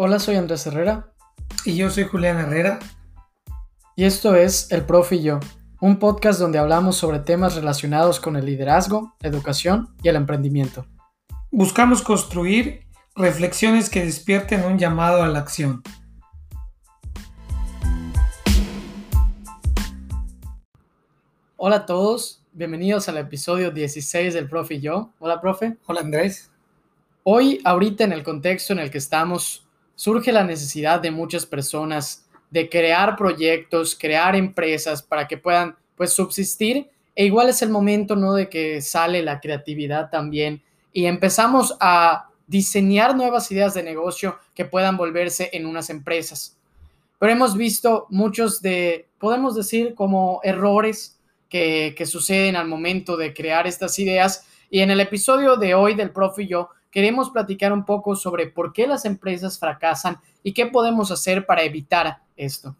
Hola, soy Andrés Herrera. Y yo soy Julián Herrera. Y esto es El Profe y yo, un podcast donde hablamos sobre temas relacionados con el liderazgo, educación y el emprendimiento. Buscamos construir reflexiones que despierten un llamado a la acción. Hola a todos, bienvenidos al episodio 16 del Profe y yo. Hola, profe. Hola, Andrés. Hoy, ahorita en el contexto en el que estamos, surge la necesidad de muchas personas de crear proyectos, crear empresas para que puedan pues subsistir e igual es el momento no de que sale la creatividad también y empezamos a diseñar nuevas ideas de negocio que puedan volverse en unas empresas. Pero hemos visto muchos de, podemos decir, como errores que, que suceden al momento de crear estas ideas. Y en el episodio de hoy del Profe y yo queremos platicar un poco sobre por qué las empresas fracasan y qué podemos hacer para evitar esto.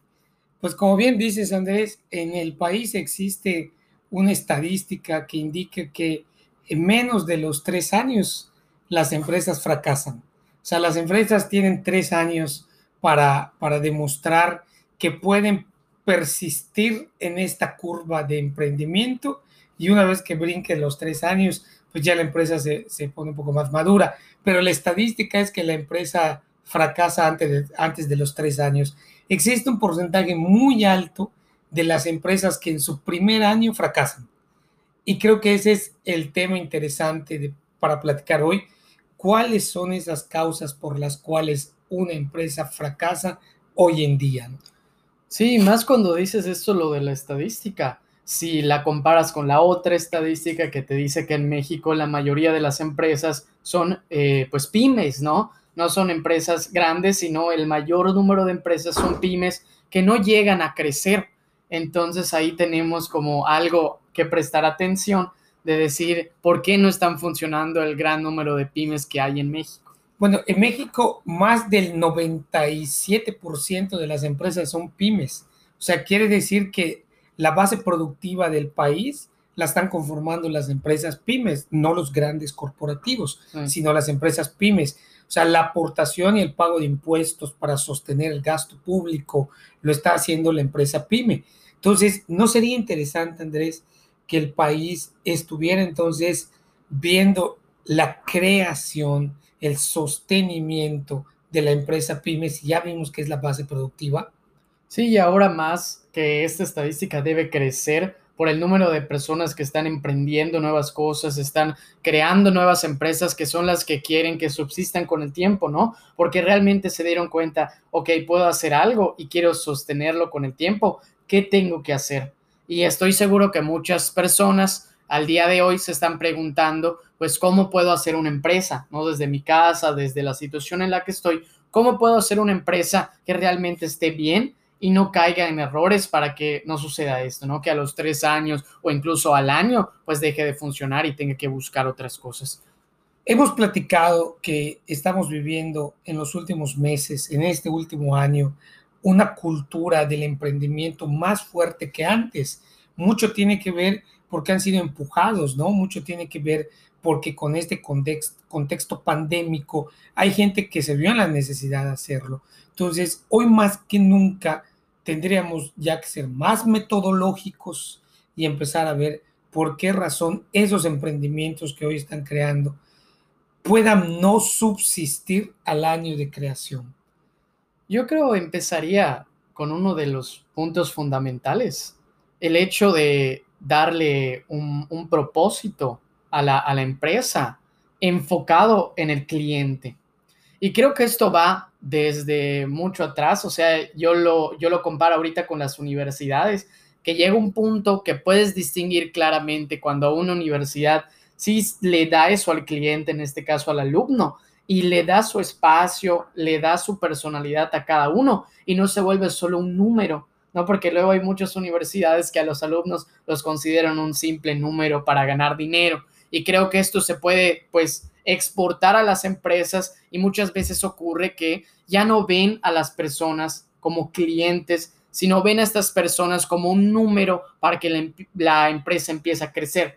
Pues como bien dices, Andrés, en el país existe una estadística que indica que en menos de los tres años las empresas fracasan. O sea, las empresas tienen tres años para, para demostrar que pueden persistir en esta curva de emprendimiento y una vez que brinquen los tres años, pues ya la empresa se, pone un poco más madura. Pero la estadística es que la empresa fracasa antes de, antes de los tres años. Existe un porcentaje muy alto de las empresas que en su primer año fracasan. Y creo que ese es el tema interesante para platicar hoy. ¿Cuáles son esas causas por las cuales una empresa fracasa hoy en día? Sí, más cuando dices esto, lo de la estadística si la comparas con la otra estadística que te dice que en México la mayoría de las empresas son eh, pues pymes, ¿no? No son empresas grandes, sino el mayor número de empresas son pymes que no llegan a crecer. Entonces ahí tenemos como algo que prestar atención de decir por qué no están funcionando el gran número de pymes que hay en México. Bueno, en México más del 97% de las empresas son pymes. O sea, quiere decir que la base productiva del país la están conformando las empresas pymes, no los grandes corporativos, sino las empresas pymes. O sea, la aportación y el pago de impuestos para sostener el gasto público lo está haciendo la empresa pyme. Entonces, ¿no sería interesante, Andrés, que el país estuviera entonces viendo la creación, el sostenimiento de la empresa pyme, si ya vimos que es la base productiva? Sí, y ahora más que esta estadística debe crecer por el número de personas que están emprendiendo nuevas cosas, están creando nuevas empresas que son las que quieren que subsistan con el tiempo, ¿no? Porque realmente se dieron cuenta, ok, puedo hacer algo y quiero sostenerlo con el tiempo, ¿qué tengo que hacer? Y estoy seguro que muchas personas al día de hoy se están preguntando, pues, ¿cómo puedo hacer una empresa? ¿No? Desde mi casa, desde la situación en la que estoy, ¿cómo puedo hacer una empresa que realmente esté bien? Y no caiga en errores para que no suceda esto, ¿no? Que a los tres años o incluso al año, pues deje de funcionar y tenga que buscar otras cosas. Hemos platicado que estamos viviendo en los últimos meses, en este último año, una cultura del emprendimiento más fuerte que antes. Mucho tiene que ver porque han sido empujados, ¿no? Mucho tiene que ver porque con este contexto, pandémico hay gente que se vio en la necesidad de hacerlo. Entonces, hoy más que nunca tendríamos ya que ser más metodológicos y empezar a ver por qué razón esos emprendimientos que hoy están creando puedan no subsistir al año de creación. Yo creo empezaría con uno de los puntos fundamentales, el hecho de darle un, propósito a la, a la empresa enfocado en el cliente. Y creo que esto va desde mucho atrás, o sea, yo lo, yo lo comparo ahorita con las universidades, que llega un punto que puedes distinguir claramente cuando una universidad sí le da eso al cliente, en este caso al alumno, y le da su espacio, le da su personalidad a cada uno y no se vuelve solo un número, ¿no? Porque luego hay muchas universidades que a los alumnos los consideran un simple número para ganar dinero y creo que esto se puede, pues, exportar a las empresas y muchas veces ocurre que ya no ven a las personas como clientes, sino ven a estas personas como un número para que la, empresa empiece a crecer.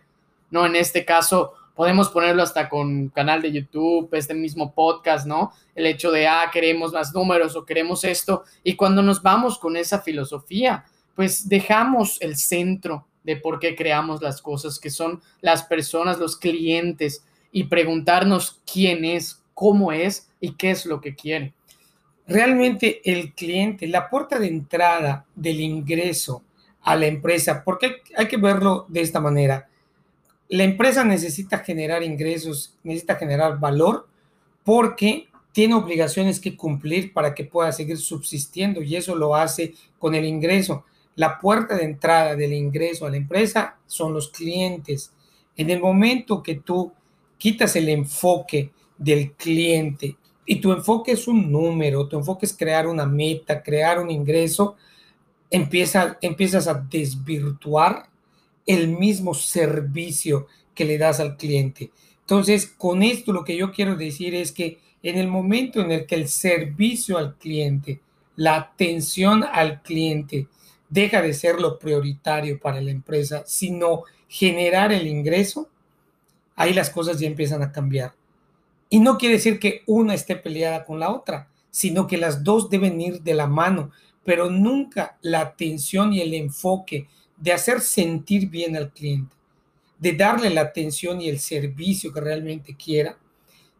¿no? En este caso, podemos ponerlo hasta con canal de YouTube, este mismo podcast, ¿no? El hecho de, ah, queremos más números o queremos esto. Y cuando nos vamos con esa filosofía, pues dejamos el centro de por qué creamos las cosas, que son las personas, los clientes, y preguntarnos quién es, cómo es y qué es lo que quiere. Realmente el cliente, la puerta de entrada del ingreso a la empresa, porque hay que verlo de esta manera la empresa necesita generar ingresos, necesita generar valor porque tiene obligaciones que cumplir para que pueda seguir subsistiendo y eso lo hace con el ingreso. La puerta de entrada del ingreso a la empresa son los clientes. En el momento que tú quitas el enfoque del cliente y tu enfoque es un número, tu enfoque es crear una meta, crear un ingreso, empieza, empiezas a desvirtuar el mismo servicio que le das al cliente. Entonces, con esto lo que yo quiero decir es que en el momento en el que el servicio al cliente, la atención al cliente deja de ser lo prioritario para la empresa, sino generar el ingreso, ahí las cosas ya empiezan a cambiar. Y no quiere decir que una esté peleada con la otra, sino que las dos deben ir de la mano, pero nunca la atención y el enfoque de hacer sentir bien al cliente, de darle la atención y el servicio que realmente quiera,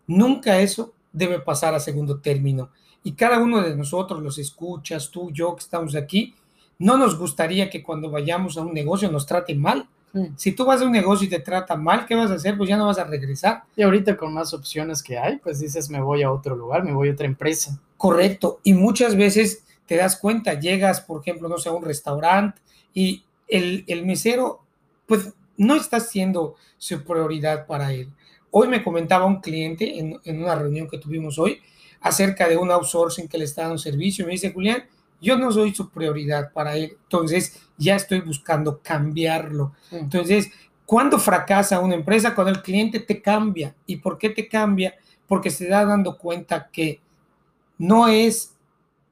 nunca eso debe pasar a segundo término. Y cada uno de nosotros, los escuchas, tú, yo que estamos aquí, no nos gustaría que cuando vayamos a un negocio nos trate mal. Si tú vas a un negocio y te trata mal, ¿qué vas a hacer? Pues ya no vas a regresar. Y ahorita con más opciones que hay, pues dices, me voy a otro lugar, me voy a otra empresa. Correcto. Y muchas veces te das cuenta, llegas, por ejemplo, no sé, a un restaurante y el, mesero, pues no está siendo su prioridad para él. Hoy me comentaba un cliente en, una reunión que tuvimos hoy acerca de un outsourcing que le está dando servicio. Me dice, Julián, yo no soy su prioridad para él, entonces ya estoy buscando cambiarlo. Entonces, ¿cuándo fracasa una empresa? Cuando el cliente te cambia. ¿Y por qué te cambia? Porque se da dando cuenta que no es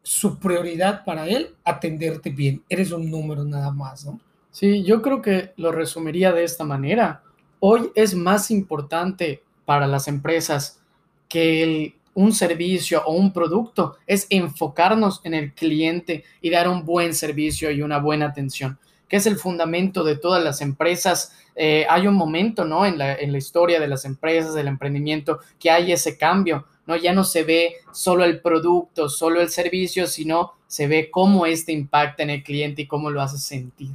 su prioridad para él atenderte bien. Eres un número nada más, ¿no? Sí, yo creo que lo resumiría de esta manera. Hoy es más importante para las empresas que un servicio o un producto, es enfocarnos en el cliente y dar un buen servicio y una buena atención, que es el fundamento de todas las empresas. Eh, hay un momento, ¿no? En la, en la historia de las empresas, del emprendimiento, que hay ese cambio, ¿no? Ya no se ve solo el producto, solo el servicio, sino se ve cómo este impacta en el cliente y cómo lo hace sentir.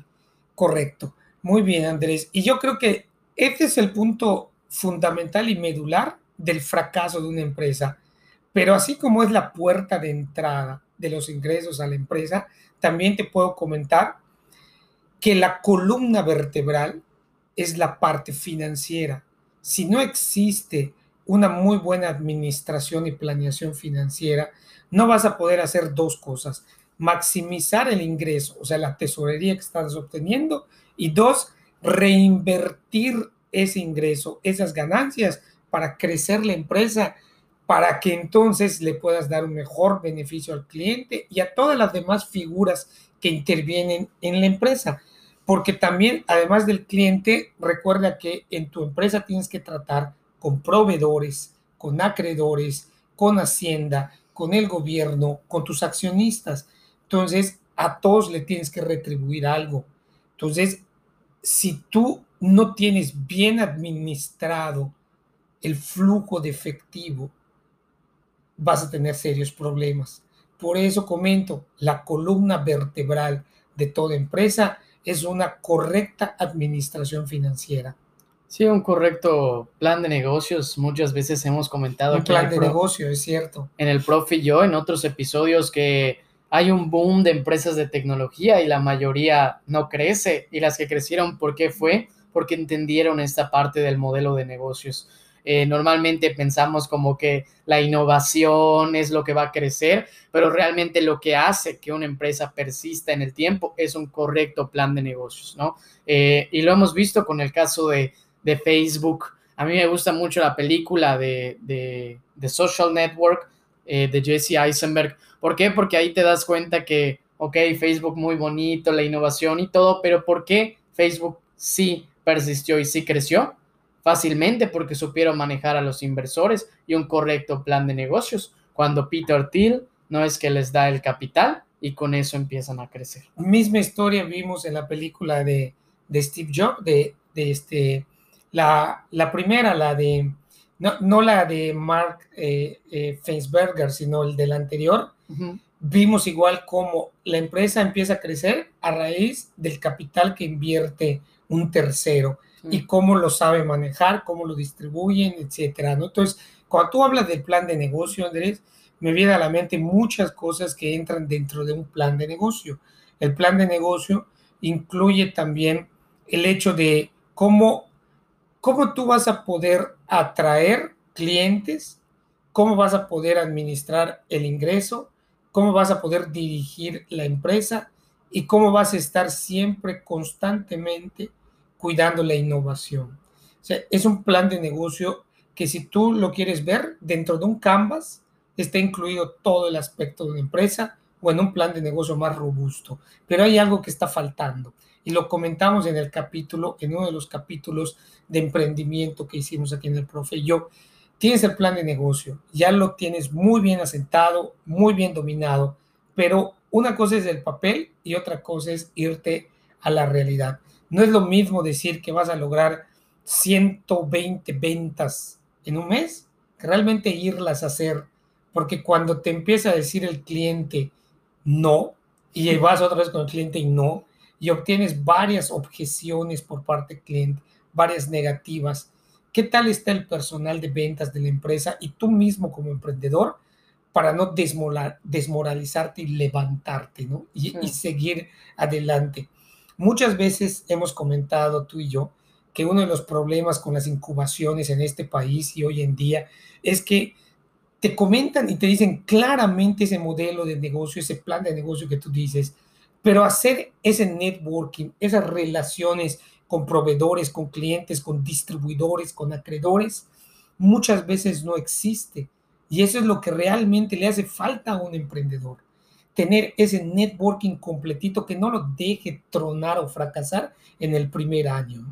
Correcto. Muy bien, Andrés. Y yo creo que este es el punto fundamental y medular del fracaso de una empresa. Pero así como es la puerta de entrada de los ingresos a la empresa, también te puedo comentar que la columna vertebral es la parte financiera. Si no existe una muy buena administración y planeación financiera, no vas a poder hacer dos cosas maximizar el ingreso, o sea, la tesorería que estás obteniendo, y dos, reinvertir ese ingreso, esas ganancias para crecer la empresa, para que entonces le puedas dar un mejor beneficio al cliente y a todas las demás figuras que intervienen en la empresa. Porque también, además del cliente, recuerda que en tu empresa tienes que tratar con proveedores, con acreedores, con Hacienda, con el gobierno, con tus accionistas. Entonces, a todos le tienes que retribuir algo. Entonces, si tú no tienes bien administrado el flujo de efectivo, vas a tener serios problemas. Por eso comento, la columna vertebral de toda empresa es una correcta administración financiera. Sí, un correcto plan de negocios. Muchas veces hemos comentado. Un plan de negocio, es cierto. En el profe y yo, en otros episodios, que hay un boom de empresas de tecnología y la mayoría no crece. Y las que crecieron, ¿por qué fue? Porque entendieron esta parte del modelo de negocios. Eh, normalmente pensamos como que la innovación es lo que va a crecer, pero realmente lo que hace que una empresa persista en el tiempo es un correcto plan de negocios, ¿no? Eh, y lo hemos visto con el caso de, Facebook. A mí me gusta mucho la película de, Social Network eh, de Jesse Eisenberg, ¿Por qué? Porque ahí te das cuenta que, ok, Facebook muy bonito, la innovación y todo, pero ¿por qué Facebook sí persistió y sí creció? Fácilmente porque supieron manejar a los inversores y un correcto plan de negocios. Cuando Peter Thiel no es que les da el capital y con eso empiezan a crecer. Misma historia vimos en la película de, de Steve Jobs, de, de este, la, la, primera, la de, no, no la de Mark eh, eh, Feinsberger, sino el del anterior. Uh -huh. Vimos igual cómo la empresa empieza a crecer a raíz del capital que invierte un tercero. Y cómo lo sabe manejar, cómo lo distribuyen, etcétera. ¿no? Entonces, cuando tú hablas del plan de negocio, Andrés, me viene a la mente muchas cosas que entran dentro de un plan de negocio. El plan de negocio incluye también el hecho de cómo, cómo tú vas a poder atraer clientes, cómo vas a poder administrar el ingreso, cómo vas a poder dirigir la empresa y cómo vas a estar siempre constantemente cuidando la innovación. O sea, es un plan de negocio que si tú lo quieres ver dentro de un canvas, está incluido todo el aspecto de una empresa o en un plan de negocio más robusto. Pero hay algo que está faltando y lo comentamos en el capítulo, en uno de los capítulos de emprendimiento que hicimos aquí en el profe. Yo, tienes el plan de negocio, ya lo tienes muy bien asentado, muy bien dominado, pero una cosa es el papel y otra cosa es irte a la realidad. No es lo mismo decir que vas a lograr 120 ventas en un mes que realmente irlas a hacer porque cuando te empieza a decir el cliente no, y vas otra vez con el cliente y no, y obtienes varias objeciones por parte del cliente, varias negativas, ¿qué tal está el personal de ventas de la empresa y tú mismo como emprendedor para no desmoral, desmoralizarte y levantarte, ¿no? Y, sí. y seguir adelante. Muchas veces hemos comentado tú y yo que uno de los problemas con las incubaciones en este país y hoy en día es que te comentan y te dicen claramente ese modelo de negocio, ese plan de negocio que tú dices, pero hacer ese networking, esas relaciones con proveedores, con clientes, con distribuidores, con acreedores, muchas veces no existe. Y eso es lo que realmente le hace falta a un emprendedor. Tener ese networking completito que no lo deje tronar o fracasar en el primer año.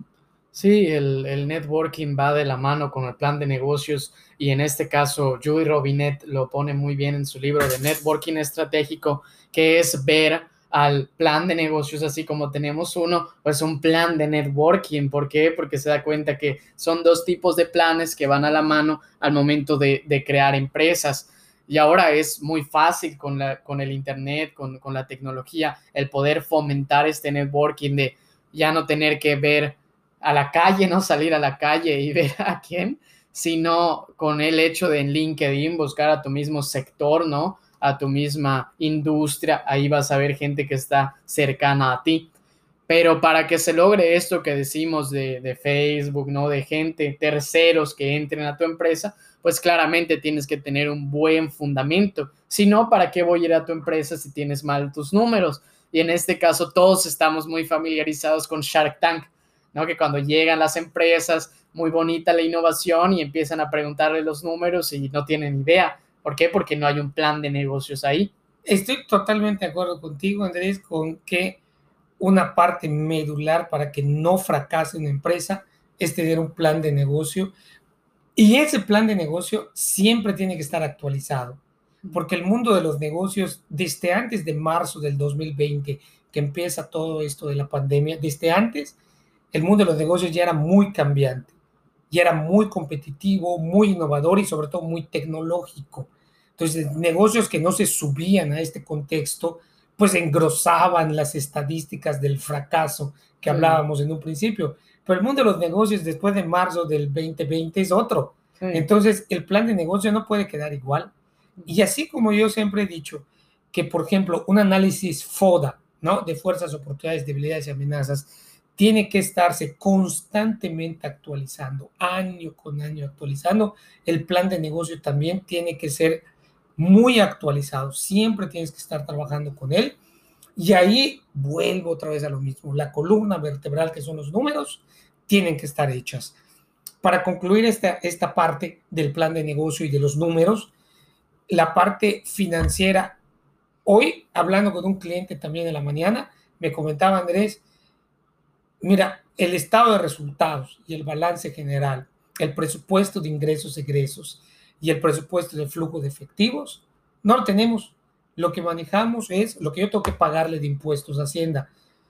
Sí, el, el, networking va de la mano con el plan de negocios y en este caso Joey Robinet lo pone muy bien en su libro de networking estratégico, que es ver al plan de negocios así como tenemos uno, pues un plan de networking. ¿Por qué? Porque se da cuenta que son dos tipos de planes que van a la mano al momento de, de crear empresas. Y ahora es muy fácil con, la, con el Internet, con, con la tecnología, el poder fomentar este networking de ya no tener que ver a la calle, no salir a la calle y ver a quién, sino con el hecho de en LinkedIn buscar a tu mismo sector, ¿no? A tu misma industria, ahí vas a ver gente que está cercana a ti. Pero para que se logre esto que decimos de, de Facebook, ¿no? De gente, terceros que entren a tu empresa, pues claramente tienes que tener un buen fundamento. Si no, ¿para qué voy a ir a tu empresa si tienes mal tus números? Y en este caso todos estamos muy familiarizados con Shark Tank ¿no? Que cuando llegan las empresas, muy bonita la innovación y empiezan a preguntarle los números y no tienen idea. ¿Por qué? Porque no hay un plan de negocios ahí. Estoy totalmente de acuerdo contigo, Andrés, con que una parte medular para que no fracase una empresa es tener un plan de negocio. Y ese plan de negocio siempre tiene que estar actualizado, porque el mundo de los negocios, desde antes de marzo del 2020, que empieza todo esto de la pandemia, desde antes, el mundo de los negocios ya era muy cambiante, ya era muy competitivo, muy innovador y sobre todo muy tecnológico. Entonces, negocios que no se subían a este contexto, pues engrosaban las estadísticas del fracaso que hablábamos en un principio. Pero el mundo de los negocios después de marzo del 2020 es otro. Sí. Entonces, el plan de negocio no puede quedar igual. Y así como yo siempre he dicho que, por ejemplo, un análisis FODA, ¿no? De fuerzas, oportunidades, debilidades y amenazas, tiene que estarse constantemente actualizando, año con año actualizando. El plan de negocio también tiene que ser muy actualizado, siempre tienes que estar trabajando con él. Y ahí vuelvo otra vez a lo mismo, la columna vertebral que son los números, tienen que estar hechas. Para concluir esta, esta parte del plan de negocio y de los números, la parte financiera, hoy hablando con un cliente también en la mañana, me comentaba Andrés, Mira, el estado de resultados y el balance general, el presupuesto de ingresos, egresos y el presupuesto de flujo de efectivos, no lo tenemos. Lo que manejamos es lo que yo tengo que pagarle de impuestos a Hacienda.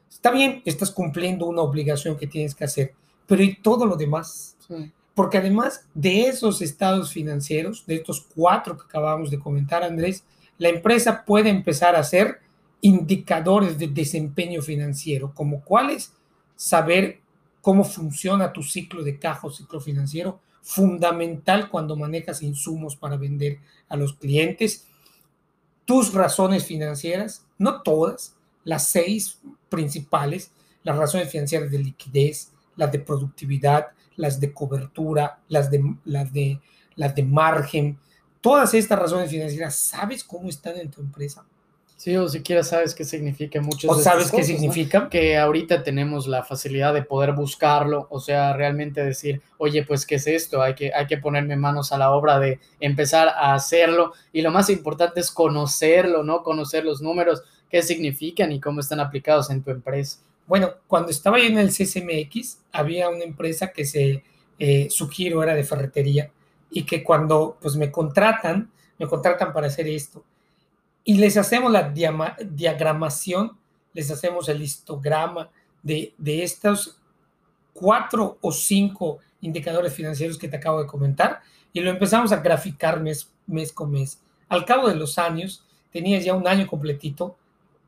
Está bien, estás cumpliendo una obligación que tienes que hacer, pero ¿y todo lo demás? Porque además de esos estados financieros, de estos cuatro que acabamos de comentar, Andrés, la empresa puede empezar a hacer indicadores de desempeño financiero, como cuáles saber cómo funciona tu ciclo de caja o ciclo financiero, fundamental cuando manejas insumos para vender a los clientes, tus razones financieras, no todas, las seis principales, las razones financieras de liquidez, las de productividad, las de cobertura, las de, las de, las de margen, todas estas razones financieras, ¿sabes cómo están en tu empresa? Sí, o siquiera sabes qué significa mucho. ¿O sabes qué significa? Que ahorita tenemos la facilidad de poder buscarlo, o sea, realmente decir, oye, pues, ¿qué es esto? Hay que, hay que ponerme manos a la obra de empezar a hacerlo. Y lo más importante es conocerlo, ¿no? Conocer los números, qué significan y cómo están aplicados en tu empresa. Bueno, cuando estaba yo en el CCMX, había una empresa que se, eh, su giro era de ferretería y que cuando pues me contratan, me contratan para hacer esto y les hacemos la diagramación, les hacemos el histograma de, de estos cuatro o cinco indicadores financieros que te acabo de comentar y lo empezamos a graficar mes, mes con mes. Al cabo de los años, tenías ya un año completito,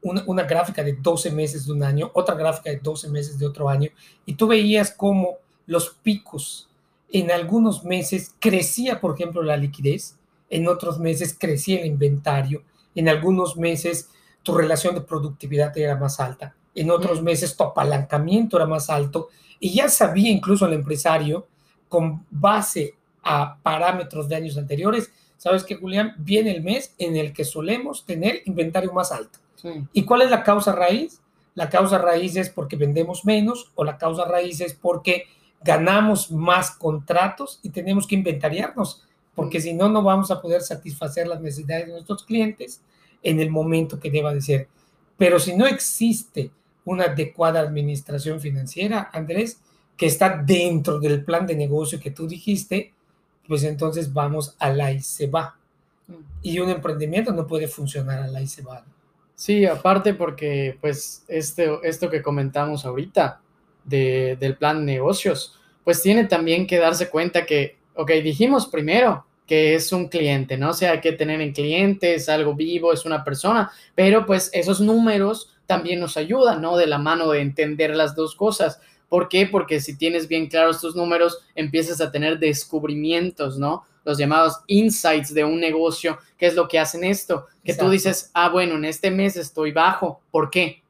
una, una, gráfica de 12 meses de un año, otra gráfica de 12 meses de otro año, y tú veías cómo los picos en algunos meses crecía, por ejemplo, la liquidez, en otros meses crecía el inventario, en algunos meses tu relación de productividad era más alta, en otros meses tu apalancamiento era más alto y ya sabía incluso el empresario con base a parámetros de años anteriores, sabes que Julián, viene el mes en el que solemos tener inventario más alto. ¿Y cuál es la causa raíz? La causa raíz es porque vendemos menos o la causa raíz es porque ganamos más contratos y tenemos que inventariarnos porque si no, no vamos a poder satisfacer las necesidades de nuestros clientes en el momento que deba de ser. Pero si no existe una adecuada administración financiera, Andrés, que está dentro del plan de negocio que tú dijiste, pues entonces vamos a la y se va. Y un emprendimiento no puede funcionar a la y se va. Sí, aparte porque pues este, esto que comentamos ahorita del plan de negocios, pues tiene también que darse cuenta que ok, dijimos primero que es un cliente, ¿no? O sea, hay que tener en cliente, es algo vivo, es una persona, pero pues esos números también nos ayudan, ¿no? De la mano de entender las dos cosas. ¿Por qué? Porque si tienes bien claros tus números, empiezas a tener descubrimientos, ¿no? Los llamados insights de un negocio, ¿qué es lo que hacen esto? Que tú dices, ah, bueno, en este mes estoy bajo, ¿por qué?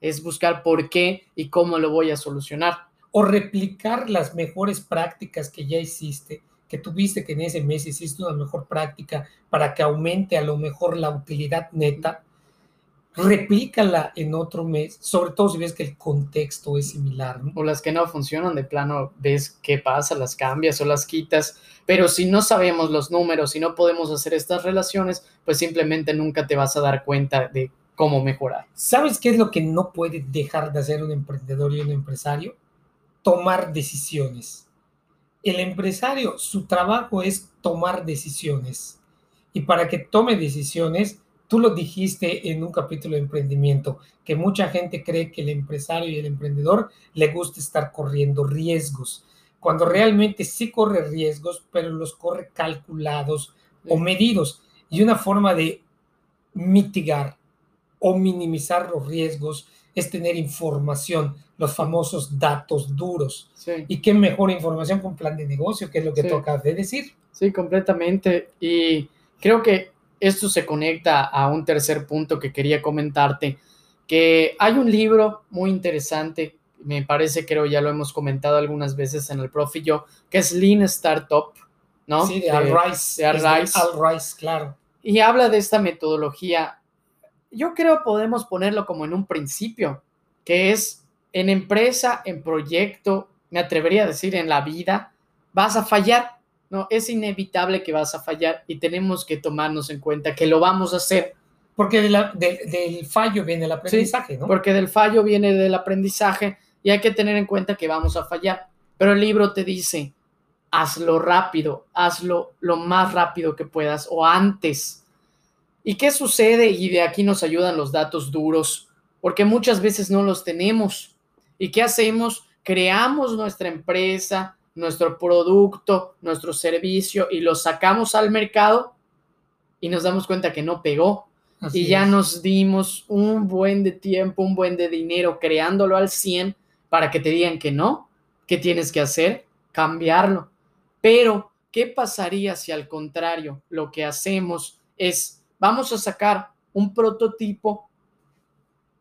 Es buscar por qué y cómo lo voy a solucionar. O replicar las mejores prácticas que ya hiciste que tuviste que en ese mes hiciste una mejor práctica para que aumente a lo mejor la utilidad neta, replícala en otro mes, sobre todo si ves que el contexto es similar. O las que no funcionan, de plano ves qué pasa, las cambias o las quitas, pero si no sabemos los números, si no podemos hacer estas relaciones, pues simplemente nunca te vas a dar cuenta de cómo mejorar. ¿Sabes qué es lo que no puede dejar de hacer un emprendedor y un empresario? Tomar decisiones el empresario, su trabajo es tomar decisiones. Y para que tome decisiones, tú lo dijiste en un capítulo de emprendimiento, que mucha gente cree que el empresario y el emprendedor le gusta estar corriendo riesgos, cuando realmente sí corre riesgos, pero los corre calculados o medidos. Y una forma de mitigar o minimizar los riesgos es tener información, los famosos datos duros. Y qué mejor información con plan de negocio, que es lo que toca de decir. Sí, completamente. Y creo que esto se conecta a un tercer punto que quería comentarte, que hay un libro muy interesante, me parece, creo ya lo hemos comentado algunas veces en el profe yo, que es Lean Startup, ¿no? Sí, de Al Rice. De. Al Rice, claro. Y habla de esta metodología yo creo podemos ponerlo como en un principio, que es en empresa, en proyecto, me atrevería a decir en la vida, vas a fallar, ¿no? Es inevitable que vas a fallar y tenemos que tomarnos en cuenta que lo vamos a hacer. Porque del fallo viene el aprendizaje, ¿no? Porque del fallo viene del aprendizaje y hay que tener en cuenta que vamos a fallar. Pero el libro te dice, hazlo rápido, hazlo lo más rápido que puedas o antes. ¿Y qué sucede? Y de aquí nos ayudan los datos duros, porque muchas veces no los tenemos. ¿Y qué hacemos? Creamos nuestra empresa, nuestro producto, nuestro servicio y lo sacamos al mercado y nos damos cuenta que no pegó. y ya nos dimos un buen de tiempo, un buen de dinero creándolo al 100 para que te digan que no, ¿qué tienes que hacer? Cambiarlo. Pero, ¿qué pasaría si al contrario lo que hacemos es, vamos a sacar un prototipo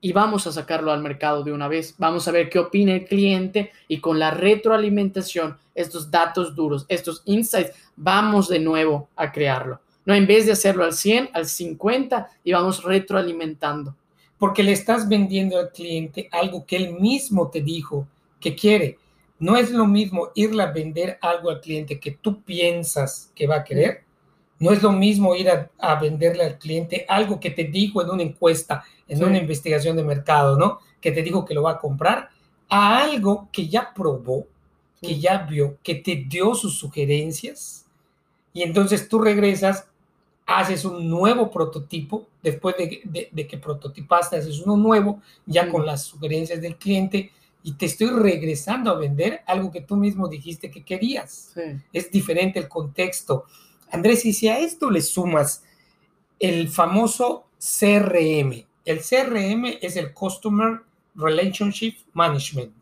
y vamos a sacarlo al mercado de una vez. Vamos a ver qué opina el cliente y con la retroalimentación, estos datos duros, estos insights, vamos de nuevo a crearlo. No, en vez de hacerlo al 100, al 50 y vamos retroalimentando. Porque le estás vendiendo al cliente algo que él mismo te dijo que quiere. No es lo mismo irle a vender algo al cliente que tú piensas que va a querer. No es lo mismo ir a, venderle al cliente algo que te dijo en una encuesta, en una investigación de mercado, ¿no? Que te dijo que lo va a comprar, a algo que ya probó, que ya vio, que te dio sus sugerencias. Y entonces tú regresas, haces un nuevo prototipo, después de, de que prototipaste, haces uno nuevo, ya con las sugerencias del cliente y te estoy regresando a vender algo que tú mismo dijiste que querías. Es diferente el contexto. Andrés, y si a esto le sumas el famoso CRM, el CRM es el Customer Relationship Management.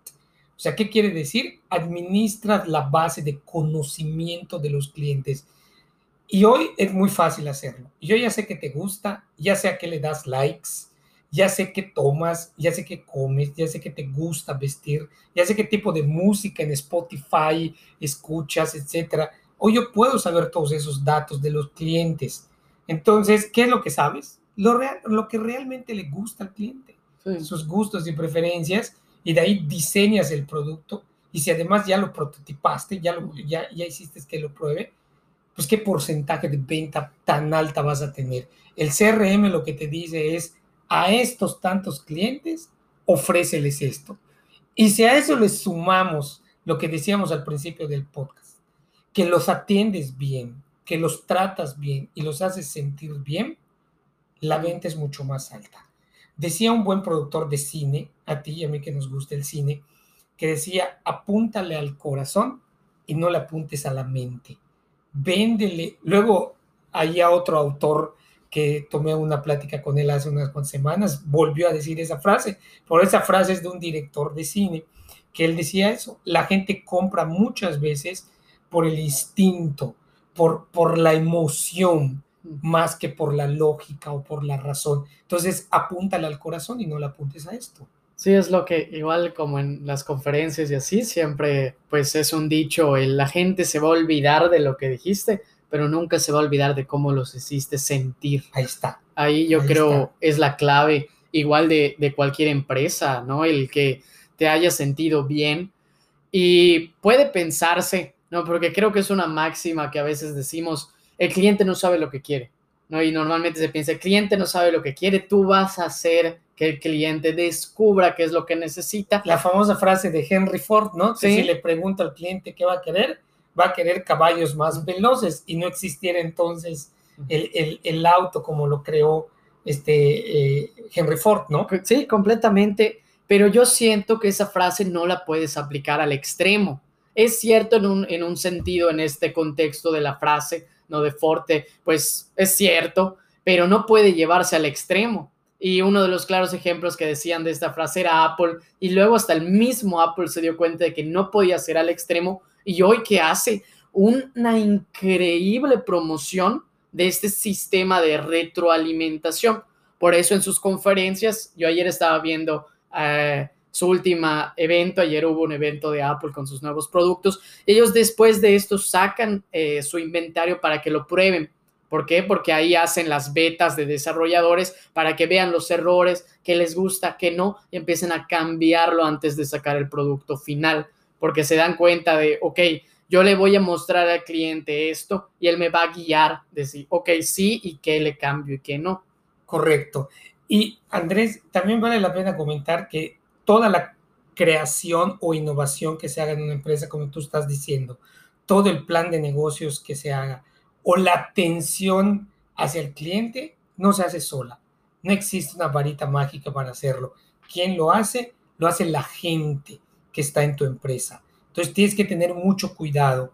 O sea, ¿qué quiere decir? Administras la base de conocimiento de los clientes. Y hoy es muy fácil hacerlo. Yo ya sé que te gusta, ya sé a qué le das likes, ya sé qué tomas, ya sé qué comes, ya sé que te gusta vestir, ya sé qué tipo de música en Spotify escuchas, etcétera. Hoy yo puedo saber todos esos datos de los clientes. Entonces, ¿qué es lo que sabes? Lo, lo que realmente le gusta al cliente, sus gustos y preferencias, y de ahí diseñas el producto. Y si además ya lo prototipaste, ya, lo, ya, ya hiciste que lo pruebe, pues qué porcentaje de venta tan alta vas a tener. El CRM lo que te dice es, a estos tantos clientes, ofréceles esto. Y si a eso le sumamos lo que decíamos al principio del podcast, que los atiendes bien, que los tratas bien y los haces sentir bien, la venta es mucho más alta. Decía un buen productor de cine, a ti y a mí que nos gusta el cine, que decía, apúntale al corazón y no le apuntes a la mente. Véndele. Luego, había otro autor que tomé una plática con él hace unas cuantas semanas, volvió a decir esa frase, por esa frase es de un director de cine, que él decía eso, la gente compra muchas veces por el instinto, por, por la emoción, más que por la lógica o por la razón. Entonces, apúntale al corazón y no le apuntes a esto. Sí, es lo que igual como en las conferencias y así, siempre pues es un dicho, la gente se va a olvidar de lo que dijiste, pero nunca se va a olvidar de cómo los hiciste sentir. Ahí está. Ahí yo creo es la clave igual de, de, cualquier empresa, ¿no? El que te haya sentido bien. Y puede pensarse, ¿no? Porque creo que es una máxima que a veces decimos, el cliente no sabe lo que quiere, ¿no? Y normalmente se piensa, el cliente no sabe lo que quiere, tú vas a hacer que el cliente descubra qué es lo que necesita. La famosa frase de Henry Ford, ¿no? ¿Sí? si le pregunta al cliente qué va a querer, va a querer caballos más veloces y no existiera entonces el, auto como lo creó este eh, Henry Ford, ¿no? Sí, completamente, pero yo siento que esa frase no la puedes aplicar al extremo. Es cierto en un, en un sentido, en este contexto de la frase, no de Forte, pues es cierto, pero no puede llevarse al extremo. Y uno de los claros ejemplos que decían de esta frase era Apple, y luego hasta el mismo Apple se dio cuenta de que no podía ser al extremo y hoy que hace una increíble promoción de este sistema de retroalimentación. Por eso en sus conferencias, yo ayer estaba viendo eh, su última evento, ayer hubo un evento de Apple con sus nuevos productos, ellos después de esto sacan eh, su inventario para que lo prueben. ¿Por qué? Porque ahí hacen las betas de desarrolladores para que vean los errores, qué les gusta, qué no, y empiecen a cambiarlo antes de sacar el producto final porque se dan cuenta de, ok, yo le voy a mostrar al cliente esto y él me va a guiar, decir, ok, sí y qué le cambio y qué no. Correcto. Y Andrés, también vale la pena comentar que toda la creación o innovación que se haga en una empresa, como tú estás diciendo, todo el plan de negocios que se haga o la atención hacia el cliente, no se hace sola. No existe una varita mágica para hacerlo. ¿Quién lo hace? Lo hace la gente que está en tu empresa. Entonces tienes que tener mucho cuidado.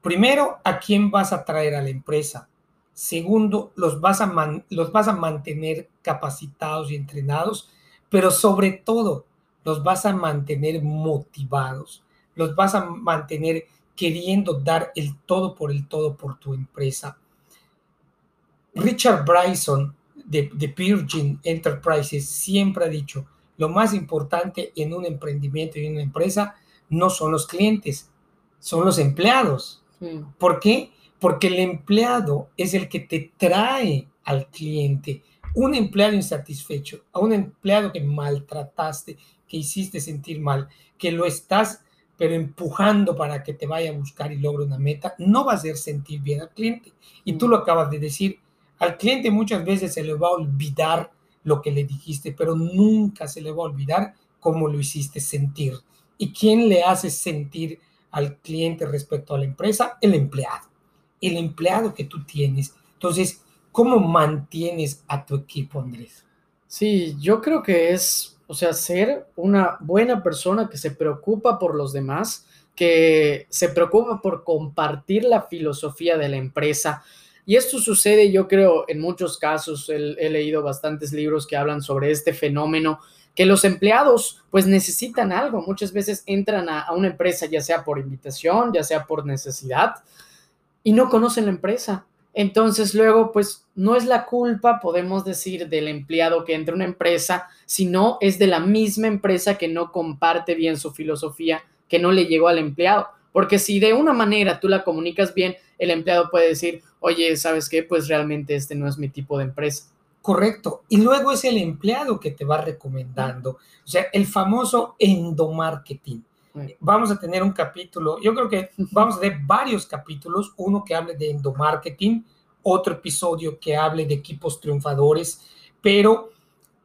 Primero, ¿a quién vas a traer a la empresa? Segundo, los vas a, los vas a mantener capacitados y entrenados, pero sobre todo, los vas a mantener motivados, los vas a mantener queriendo dar el todo por el todo por tu empresa. Richard Bryson de, de Virgin Enterprises siempre ha dicho, lo más importante en un emprendimiento y en una empresa no son los clientes, son los empleados. ¿Por qué? Porque el empleado es el que te trae al cliente. Un empleado insatisfecho, a un empleado que maltrataste, que hiciste sentir mal, que lo estás pero empujando para que te vaya a buscar y logre una meta, no va a hacer sentir bien al cliente. Y tú lo acabas de decir, al cliente muchas veces se le va a olvidar lo que le dijiste, pero nunca se le va a olvidar cómo lo hiciste sentir. ¿Y quién le hace sentir al cliente respecto a la empresa? El empleado. El empleado que tú tienes. Entonces, ¿cómo mantienes a tu equipo, Andrés? Sí, yo creo que es o sea, ser una buena persona que se preocupa por los demás, que se preocupa por compartir la filosofía de la empresa. Y esto sucede, yo creo, en muchos casos, he, leído bastantes libros que hablan sobre este fenómeno, que los empleados pues necesitan algo. Muchas veces entran a una empresa, ya sea por invitación, ya sea por necesidad, y no conocen la empresa entonces luego, pues no es la culpa, podemos decir, del empleado que entra a una empresa, sino es de la misma empresa que no comparte bien su filosofía, que no le llegó al empleado. Porque si de una manera tú la comunicas bien, el empleado puede decir, oye, ¿sabes qué? Pues realmente este no es mi tipo de empresa. Correcto. Y luego es el empleado que te va recomendando. O sea, el famoso endomarketing. Vamos a tener un capítulo, yo creo que vamos a tener varios capítulos, uno que hable de endomarketing, otro episodio que hable de equipos triunfadores, pero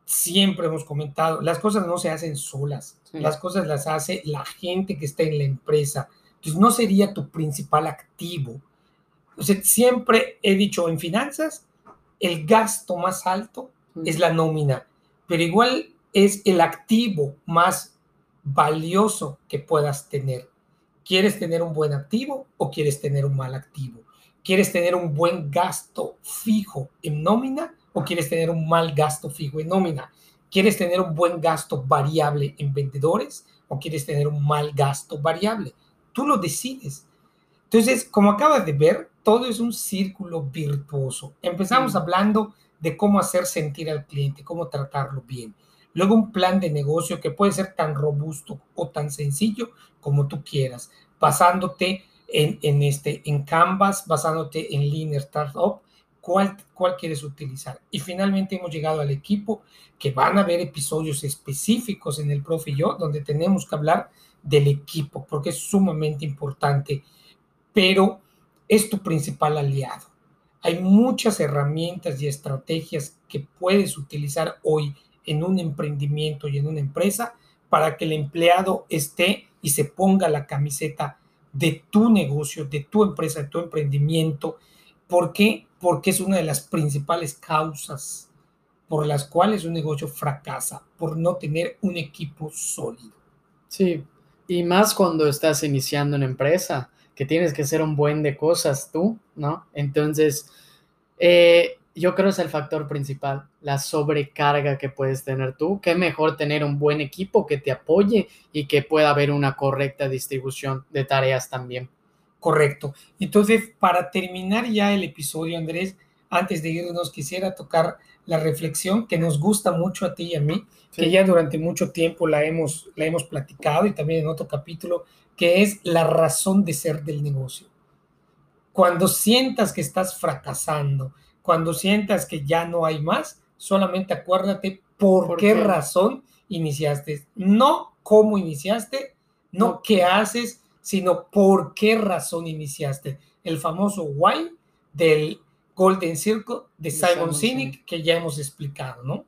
siempre hemos comentado, las cosas no se hacen solas, las cosas las hace la gente que está en la empresa. Entonces, no sería tu principal activo. O sea, siempre he dicho en finanzas, el gasto más alto es la nómina, pero igual es el activo más valioso que puedas tener. ¿Quieres tener un buen activo o quieres tener un mal activo? ¿Quieres tener un buen gasto fijo en nómina o quieres tener un mal gasto fijo en nómina? ¿Quieres tener un buen gasto variable en vendedores o quieres tener un mal gasto variable? Tú lo decides. Entonces, como acabas de ver, todo es un círculo virtuoso. Empezamos hablando de cómo hacer sentir al cliente, cómo tratarlo bien. Luego un plan de negocio que puede ser tan robusto o tan sencillo como tú quieras, basándote en, en este, en Canvas, basándote en Leaner Startup, cuál, cuál quieres utilizar. Y finalmente hemos llegado al equipo que van a haber episodios específicos en el Profe y yo, donde tenemos que hablar del equipo, porque es sumamente importante, pero es tu principal aliado. Hay muchas herramientas y estrategias que puedes utilizar hoy en un emprendimiento y en una empresa para que el empleado esté y se ponga la camiseta de tu negocio, de tu empresa, de tu emprendimiento. ¿Por qué? Porque es una de las principales causas por las cuales un negocio fracasa, por no tener un equipo sólido. Sí, y más cuando estás iniciando una empresa, que tienes que hacer un buen de cosas tú, ¿no? Entonces, eh, yo creo que es el factor principal, la sobrecarga que puedes tener tú. Qué mejor tener un buen equipo que te apoye y que pueda haber una correcta distribución de tareas también. Correcto. Entonces, para terminar ya el episodio, Andrés, antes de irnos, quisiera tocar la reflexión que nos gusta mucho a ti y a mí, que ya durante mucho tiempo la hemos, la hemos platicado y también en otro capítulo, que es la razón de ser del negocio. Cuando sientas que estás fracasando, cuando sientas que ya no hay más, solamente acuérdate por, qué, razón iniciaste. No cómo iniciaste, no, qué haces, sino por qué razón iniciaste. El famoso why del Golden Circle de Simon, Sinek que ya hemos explicado, ¿no?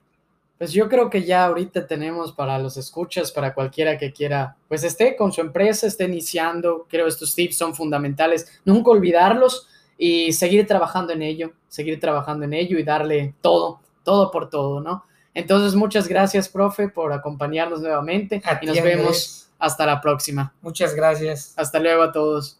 pues yo creo que ya ahorita tenemos para los escuchas, para cualquiera que quiera, pues esté con su empresa, esté iniciando, creo estos tips son fundamentales, nunca olvidarlos y seguir trabajando en ello, seguir trabajando en ello y darle todo, todo por todo, ¿no? Entonces, muchas gracias, profe, por acompañarnos nuevamente y nos vemos hasta la próxima. Muchas gracias. Hasta luego a todos.